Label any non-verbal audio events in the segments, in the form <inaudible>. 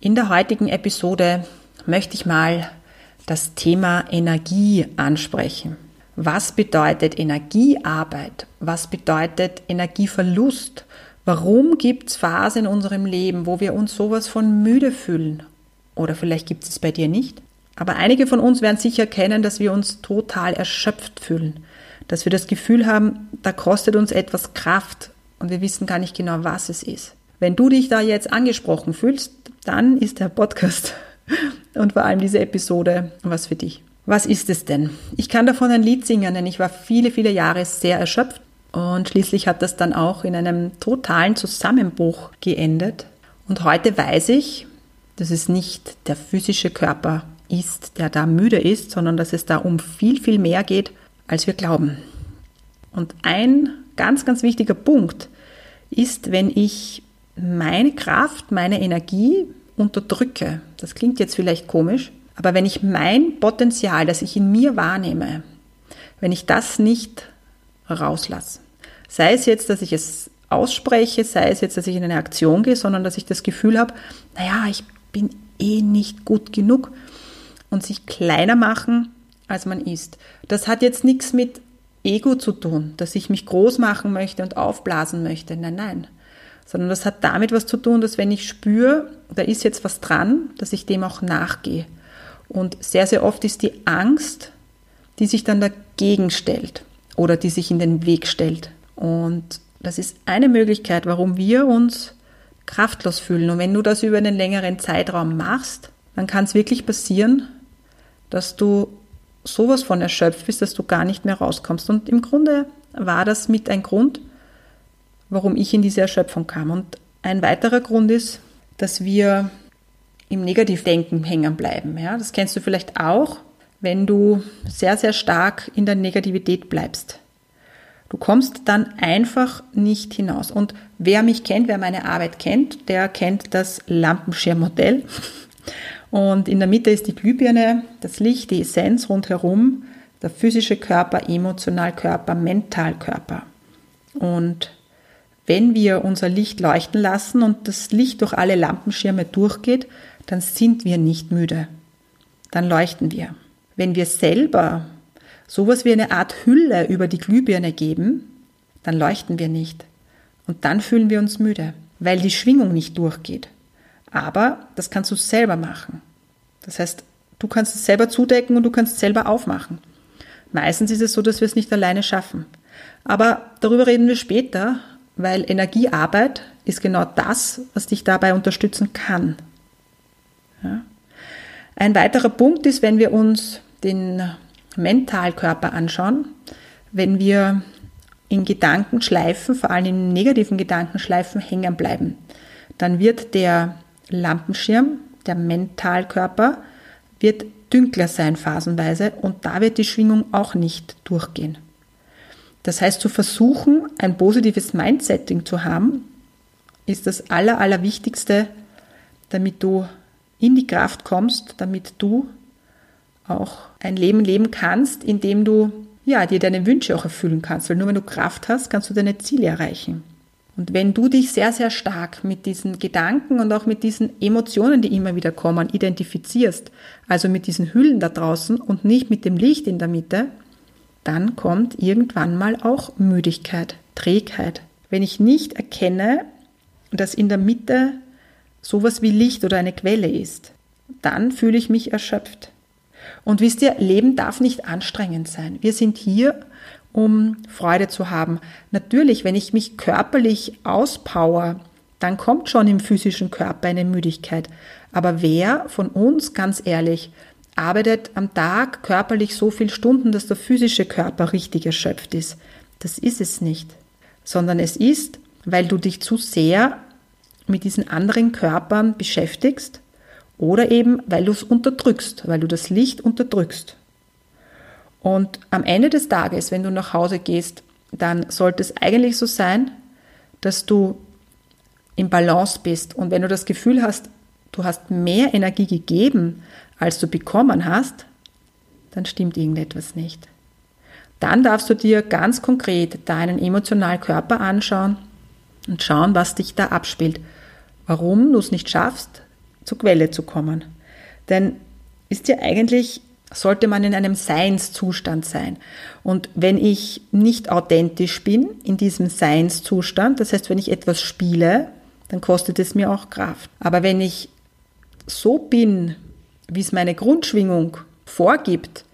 In der heutigen Episode möchte ich mal das Thema Energie ansprechen. Was bedeutet Energiearbeit? Was bedeutet Energieverlust? Warum gibt es Phasen in unserem Leben, wo wir uns sowas von müde fühlen? Oder vielleicht gibt es es bei dir nicht. Aber einige von uns werden sicher kennen, dass wir uns total erschöpft fühlen. Dass wir das Gefühl haben, da kostet uns etwas Kraft und wir wissen gar nicht genau, was es ist. Wenn du dich da jetzt angesprochen fühlst, dann ist der Podcast <laughs> und vor allem diese Episode was für dich. Was ist es denn? Ich kann davon ein Lied singen, denn ich war viele, viele Jahre sehr erschöpft und schließlich hat das dann auch in einem totalen Zusammenbruch geendet. Und heute weiß ich, dass es nicht der physische Körper ist, der da müde ist, sondern dass es da um viel, viel mehr geht, als wir glauben. Und ein ganz, ganz wichtiger Punkt ist, wenn ich meine Kraft, meine Energie unterdrücke. Das klingt jetzt vielleicht komisch, aber wenn ich mein Potenzial, das ich in mir wahrnehme, wenn ich das nicht rauslasse, sei es jetzt, dass ich es ausspreche, sei es jetzt, dass ich in eine Aktion gehe, sondern dass ich das Gefühl habe, naja, ich bin eh nicht gut genug und sich kleiner machen, als man ist. Das hat jetzt nichts mit Ego zu tun, dass ich mich groß machen möchte und aufblasen möchte. Nein, nein sondern das hat damit was zu tun, dass wenn ich spüre, da ist jetzt was dran, dass ich dem auch nachgehe. Und sehr, sehr oft ist die Angst, die sich dann dagegen stellt oder die sich in den Weg stellt. Und das ist eine Möglichkeit, warum wir uns kraftlos fühlen. Und wenn du das über einen längeren Zeitraum machst, dann kann es wirklich passieren, dass du sowas von erschöpft bist, dass du gar nicht mehr rauskommst. Und im Grunde war das mit ein Grund, warum ich in diese Erschöpfung kam. Und ein weiterer Grund ist, dass wir im Negativdenken hängen bleiben. Ja, das kennst du vielleicht auch, wenn du sehr, sehr stark in der Negativität bleibst. Du kommst dann einfach nicht hinaus. Und wer mich kennt, wer meine Arbeit kennt, der kennt das Lampenschirmmodell. Und in der Mitte ist die Glühbirne, das Licht, die Essenz rundherum, der physische Körper, Emotionalkörper, Mentalkörper. Und wenn wir unser Licht leuchten lassen und das Licht durch alle Lampenschirme durchgeht, dann sind wir nicht müde. Dann leuchten wir. Wenn wir selber sowas wie eine Art Hülle über die Glühbirne geben, dann leuchten wir nicht. Und dann fühlen wir uns müde, weil die Schwingung nicht durchgeht. Aber das kannst du selber machen. Das heißt, du kannst es selber zudecken und du kannst es selber aufmachen. Meistens ist es so, dass wir es nicht alleine schaffen. Aber darüber reden wir später, weil Energiearbeit ist genau das, was dich dabei unterstützen kann. Ja. Ein weiterer Punkt ist, wenn wir uns den Mentalkörper anschauen, wenn wir in Gedankenschleifen, vor allem in negativen Gedankenschleifen hängen bleiben, dann wird der Lampenschirm, der Mentalkörper, wird dünkler sein phasenweise und da wird die Schwingung auch nicht durchgehen. Das heißt, zu versuchen, ein positives Mindsetting zu haben, ist das Aller, Allerwichtigste, damit du in die Kraft kommst, damit du auch ein Leben leben kannst, in dem du ja, dir deine Wünsche auch erfüllen kannst. Weil nur wenn du Kraft hast, kannst du deine Ziele erreichen. Und wenn du dich sehr, sehr stark mit diesen Gedanken und auch mit diesen Emotionen, die immer wieder kommen, identifizierst, also mit diesen Hüllen da draußen und nicht mit dem Licht in der Mitte, dann kommt irgendwann mal auch Müdigkeit, Trägheit. Wenn ich nicht erkenne, dass in der Mitte sowas wie Licht oder eine Quelle ist, dann fühle ich mich erschöpft. Und wisst ihr, Leben darf nicht anstrengend sein. Wir sind hier, um Freude zu haben. Natürlich, wenn ich mich körperlich auspower, dann kommt schon im physischen Körper eine Müdigkeit. Aber wer von uns, ganz ehrlich, arbeitet am Tag körperlich so viele Stunden, dass der physische Körper richtig erschöpft ist? Das ist es nicht. Sondern es ist, weil du dich zu sehr mit diesen anderen Körpern beschäftigst oder eben, weil du es unterdrückst, weil du das Licht unterdrückst. Und am Ende des Tages, wenn du nach Hause gehst, dann sollte es eigentlich so sein, dass du im Balance bist. Und wenn du das Gefühl hast, du hast mehr Energie gegeben, als du bekommen hast, dann stimmt irgendetwas nicht. Dann darfst du dir ganz konkret deinen emotionalen Körper anschauen und schauen, was dich da abspielt. Warum du es nicht schaffst, zur Quelle zu kommen. Denn ist ja eigentlich, sollte man in einem Seinszustand sein. Und wenn ich nicht authentisch bin in diesem Seinszustand, das heißt, wenn ich etwas spiele, dann kostet es mir auch Kraft. Aber wenn ich so bin, wie es meine Grundschwingung vorgibt,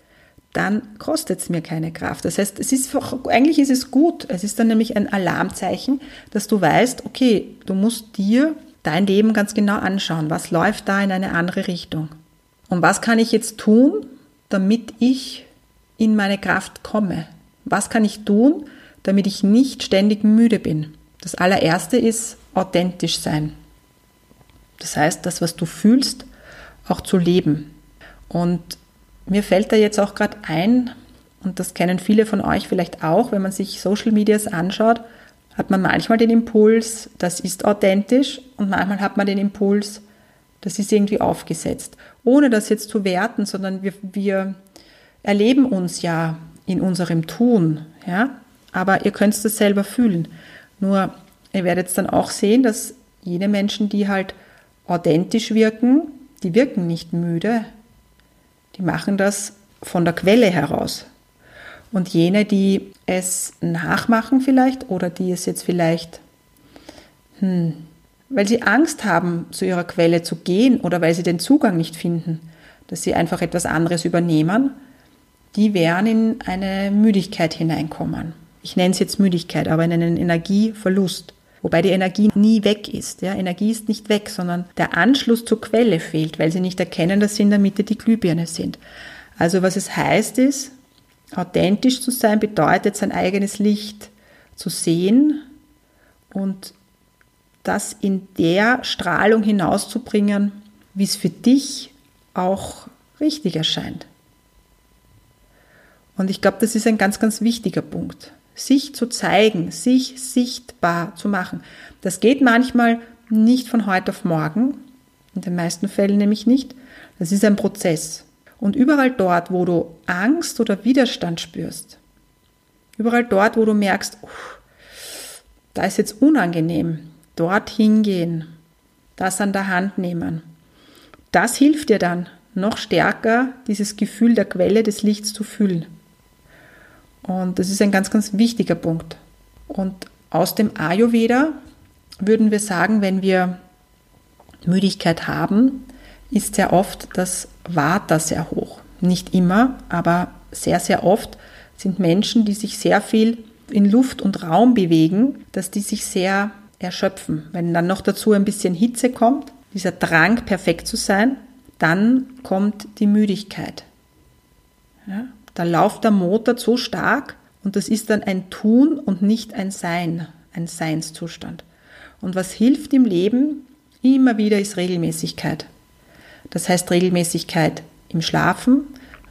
dann kostet es mir keine Kraft. Das heißt, es ist eigentlich ist es gut. Es ist dann nämlich ein Alarmzeichen, dass du weißt, okay, du musst dir dein Leben ganz genau anschauen. Was läuft da in eine andere Richtung? Und was kann ich jetzt tun, damit ich in meine Kraft komme? Was kann ich tun, damit ich nicht ständig müde bin? Das allererste ist authentisch sein. Das heißt, das, was du fühlst, auch zu leben. Und mir fällt da jetzt auch gerade ein, und das kennen viele von euch vielleicht auch, wenn man sich Social Medias anschaut, hat man manchmal den Impuls, das ist authentisch, und manchmal hat man den Impuls, das ist irgendwie aufgesetzt. Ohne das jetzt zu werten, sondern wir, wir erleben uns ja in unserem Tun, ja. Aber ihr könnt das selber fühlen. Nur Ihr werdet dann auch sehen, dass jene Menschen, die halt authentisch wirken, die wirken nicht müde. Die machen das von der Quelle heraus. Und jene, die es nachmachen vielleicht oder die es jetzt vielleicht, hm, weil sie Angst haben, zu ihrer Quelle zu gehen oder weil sie den Zugang nicht finden, dass sie einfach etwas anderes übernehmen, die werden in eine Müdigkeit hineinkommen. Ich nenne es jetzt Müdigkeit, aber in einen Energieverlust. Wobei die Energie nie weg ist. Ja, Energie ist nicht weg, sondern der Anschluss zur Quelle fehlt, weil sie nicht erkennen, dass sie in der Mitte die Glühbirne sind. Also was es heißt ist, authentisch zu sein bedeutet, sein eigenes Licht zu sehen und das in der Strahlung hinauszubringen, wie es für dich auch richtig erscheint. Und ich glaube, das ist ein ganz, ganz wichtiger Punkt sich zu zeigen, sich sichtbar zu machen. Das geht manchmal nicht von heute auf morgen, in den meisten Fällen nämlich nicht. Das ist ein Prozess. Und überall dort, wo du Angst oder Widerstand spürst, überall dort, wo du merkst, uh, da ist jetzt unangenehm, dort hingehen, das an der Hand nehmen. Das hilft dir dann, noch stärker dieses Gefühl der Quelle des Lichts zu fühlen. Und das ist ein ganz, ganz wichtiger Punkt. Und aus dem Ayurveda würden wir sagen, wenn wir Müdigkeit haben, ist sehr oft das Vata sehr hoch. Nicht immer, aber sehr, sehr oft sind Menschen, die sich sehr viel in Luft und Raum bewegen, dass die sich sehr erschöpfen. Wenn dann noch dazu ein bisschen Hitze kommt, dieser Drang, perfekt zu sein, dann kommt die Müdigkeit. Ja? Da läuft der Motor so stark und das ist dann ein Tun und nicht ein Sein, ein Seinszustand. Und was hilft im Leben immer wieder ist Regelmäßigkeit. Das heißt Regelmäßigkeit im Schlafen,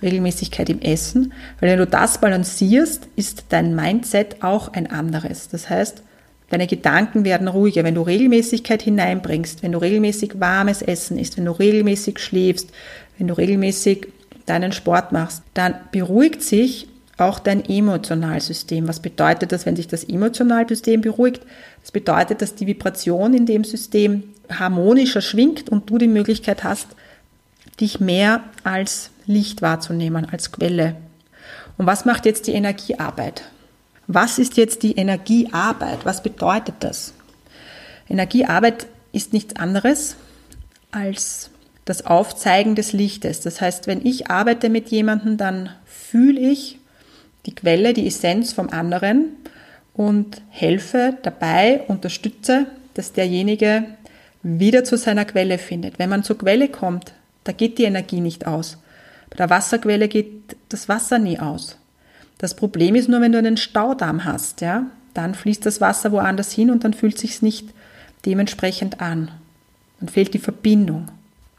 Regelmäßigkeit im Essen, weil wenn du das balancierst, ist dein Mindset auch ein anderes. Das heißt, deine Gedanken werden ruhiger, wenn du Regelmäßigkeit hineinbringst, wenn du regelmäßig warmes Essen isst, wenn du regelmäßig schläfst, wenn du regelmäßig deinen Sport machst, dann beruhigt sich auch dein Emotionalsystem. Was bedeutet das, wenn sich das Emotionalsystem beruhigt? Das bedeutet, dass die Vibration in dem System harmonischer schwingt und du die Möglichkeit hast, dich mehr als Licht wahrzunehmen, als Quelle. Und was macht jetzt die Energiearbeit? Was ist jetzt die Energiearbeit? Was bedeutet das? Energiearbeit ist nichts anderes als das Aufzeigen des Lichtes. Das heißt, wenn ich arbeite mit jemandem, dann fühle ich die Quelle, die Essenz vom anderen und helfe dabei, unterstütze, dass derjenige wieder zu seiner Quelle findet. Wenn man zur Quelle kommt, da geht die Energie nicht aus. Bei der Wasserquelle geht das Wasser nie aus. Das Problem ist nur, wenn du einen Staudamm hast, ja, dann fließt das Wasser woanders hin und dann fühlt sich's nicht dementsprechend an. Dann fehlt die Verbindung.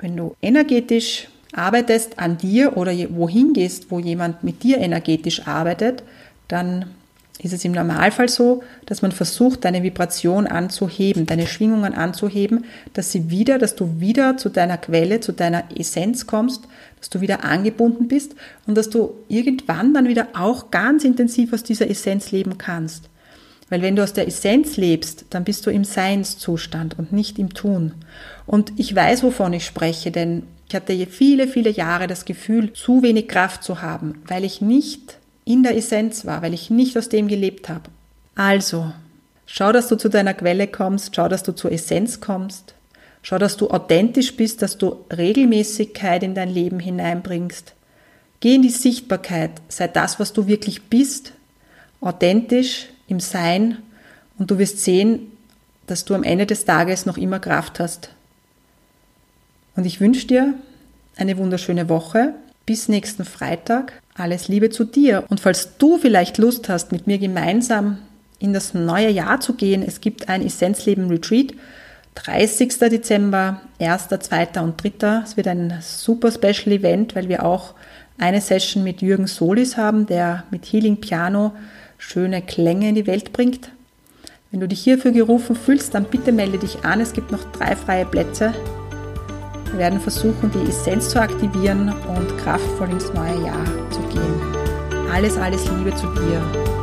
Wenn du energetisch arbeitest an dir oder wohin gehst, wo jemand mit dir energetisch arbeitet, dann ist es im Normalfall so, dass man versucht, deine Vibration anzuheben, deine Schwingungen anzuheben, dass sie wieder, dass du wieder zu deiner Quelle, zu deiner Essenz kommst, dass du wieder angebunden bist und dass du irgendwann dann wieder auch ganz intensiv aus dieser Essenz leben kannst. Weil wenn du aus der Essenz lebst, dann bist du im Seinszustand und nicht im Tun. Und ich weiß, wovon ich spreche, denn ich hatte viele, viele Jahre das Gefühl, zu wenig Kraft zu haben, weil ich nicht in der Essenz war, weil ich nicht aus dem gelebt habe. Also, schau, dass du zu deiner Quelle kommst, schau, dass du zur Essenz kommst, schau, dass du authentisch bist, dass du Regelmäßigkeit in dein Leben hineinbringst. Geh in die Sichtbarkeit, sei das, was du wirklich bist, authentisch im Sein und du wirst sehen, dass du am Ende des Tages noch immer Kraft hast. Und ich wünsche dir eine wunderschöne Woche. Bis nächsten Freitag. Alles Liebe zu dir. Und falls du vielleicht Lust hast, mit mir gemeinsam in das neue Jahr zu gehen, es gibt ein Essenzleben Retreat. 30. Dezember, 1., 2. und 3. Es wird ein super Special Event, weil wir auch eine Session mit Jürgen Solis haben, der mit Healing Piano schöne Klänge in die Welt bringt. Wenn du dich hierfür gerufen fühlst, dann bitte melde dich an. Es gibt noch drei freie Plätze. Wir werden versuchen, die Essenz zu aktivieren und kraftvoll ins neue Jahr zu gehen. Alles, alles Liebe zu dir.